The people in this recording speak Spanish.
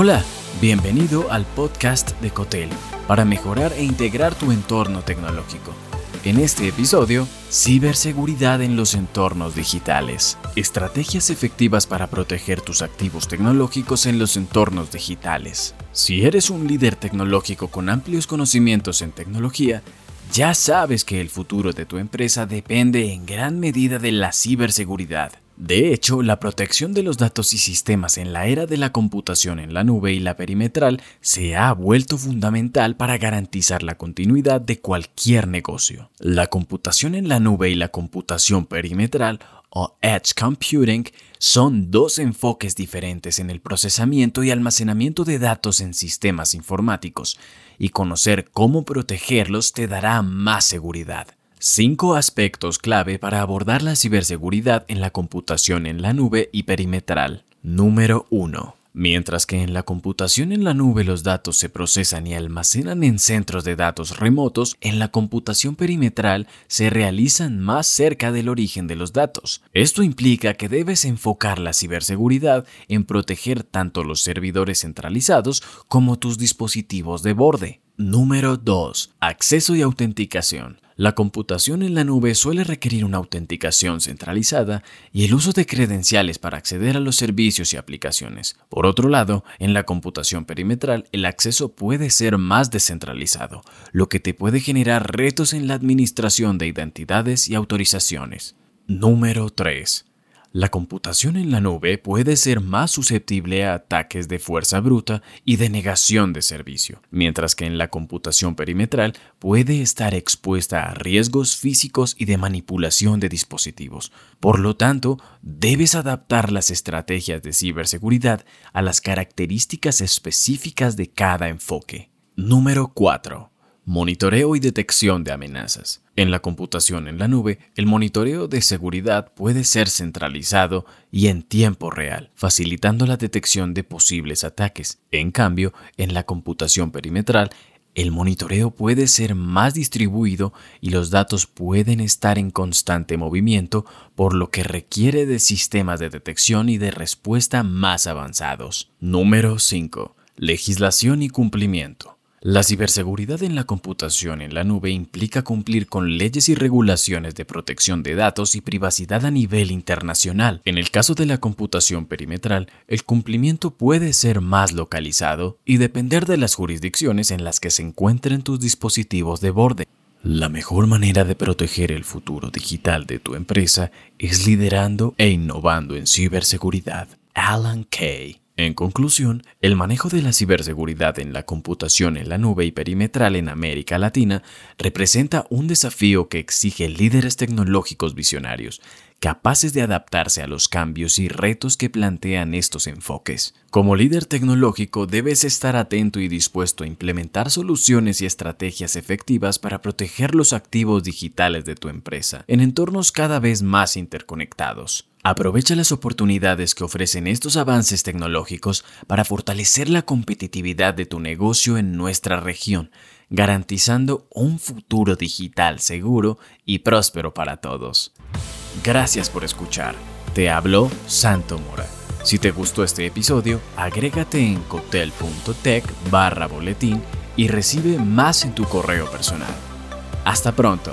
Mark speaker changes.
Speaker 1: Hola, bienvenido al podcast de Cotel para mejorar e integrar tu entorno tecnológico. En este episodio, ciberseguridad en los entornos digitales. Estrategias efectivas para proteger tus activos tecnológicos en los entornos digitales. Si eres un líder tecnológico con amplios conocimientos en tecnología, ya sabes que el futuro de tu empresa depende en gran medida de la ciberseguridad. De hecho, la protección de los datos y sistemas en la era de la computación en la nube y la perimetral se ha vuelto fundamental para garantizar la continuidad de cualquier negocio. La computación en la nube y la computación perimetral o Edge Computing son dos enfoques diferentes en el procesamiento y almacenamiento de datos en sistemas informáticos, y conocer cómo protegerlos te dará más seguridad. Cinco aspectos clave para abordar la ciberseguridad en la computación en la nube y perimetral. Número 1. Mientras que en la computación en la nube los datos se procesan y almacenan en centros de datos remotos, en la computación perimetral se realizan más cerca del origen de los datos. Esto implica que debes enfocar la ciberseguridad en proteger tanto los servidores centralizados como tus dispositivos de borde. Número 2. Acceso y autenticación. La computación en la nube suele requerir una autenticación centralizada y el uso de credenciales para acceder a los servicios y aplicaciones. Por otro lado, en la computación perimetral el acceso puede ser más descentralizado, lo que te puede generar retos en la administración de identidades y autorizaciones. Número 3. La computación en la nube puede ser más susceptible a ataques de fuerza bruta y de negación de servicio, mientras que en la computación perimetral puede estar expuesta a riesgos físicos y de manipulación de dispositivos. Por lo tanto, debes adaptar las estrategias de ciberseguridad a las características específicas de cada enfoque. Número 4. Monitoreo y detección de amenazas. En la computación en la nube, el monitoreo de seguridad puede ser centralizado y en tiempo real, facilitando la detección de posibles ataques. En cambio, en la computación perimetral, el monitoreo puede ser más distribuido y los datos pueden estar en constante movimiento, por lo que requiere de sistemas de detección y de respuesta más avanzados. Número 5. Legislación y cumplimiento. La ciberseguridad en la computación en la nube implica cumplir con leyes y regulaciones de protección de datos y privacidad a nivel internacional. En el caso de la computación perimetral, el cumplimiento puede ser más localizado y depender de las jurisdicciones en las que se encuentren tus dispositivos de borde. La mejor manera de proteger el futuro digital de tu empresa es liderando e innovando en ciberseguridad. Alan Kay en conclusión, el manejo de la ciberseguridad en la computación en la nube y perimetral en América Latina representa un desafío que exige líderes tecnológicos visionarios, capaces de adaptarse a los cambios y retos que plantean estos enfoques. Como líder tecnológico debes estar atento y dispuesto a implementar soluciones y estrategias efectivas para proteger los activos digitales de tu empresa en entornos cada vez más interconectados. Aprovecha las oportunidades que ofrecen estos avances tecnológicos para fortalecer la competitividad de tu negocio en nuestra región, garantizando un futuro digital seguro y próspero para todos. Gracias por escuchar. Te habló Santo Mora. Si te gustó este episodio, agrégate en cotel.tech barra boletín y recibe más en tu correo personal. Hasta pronto.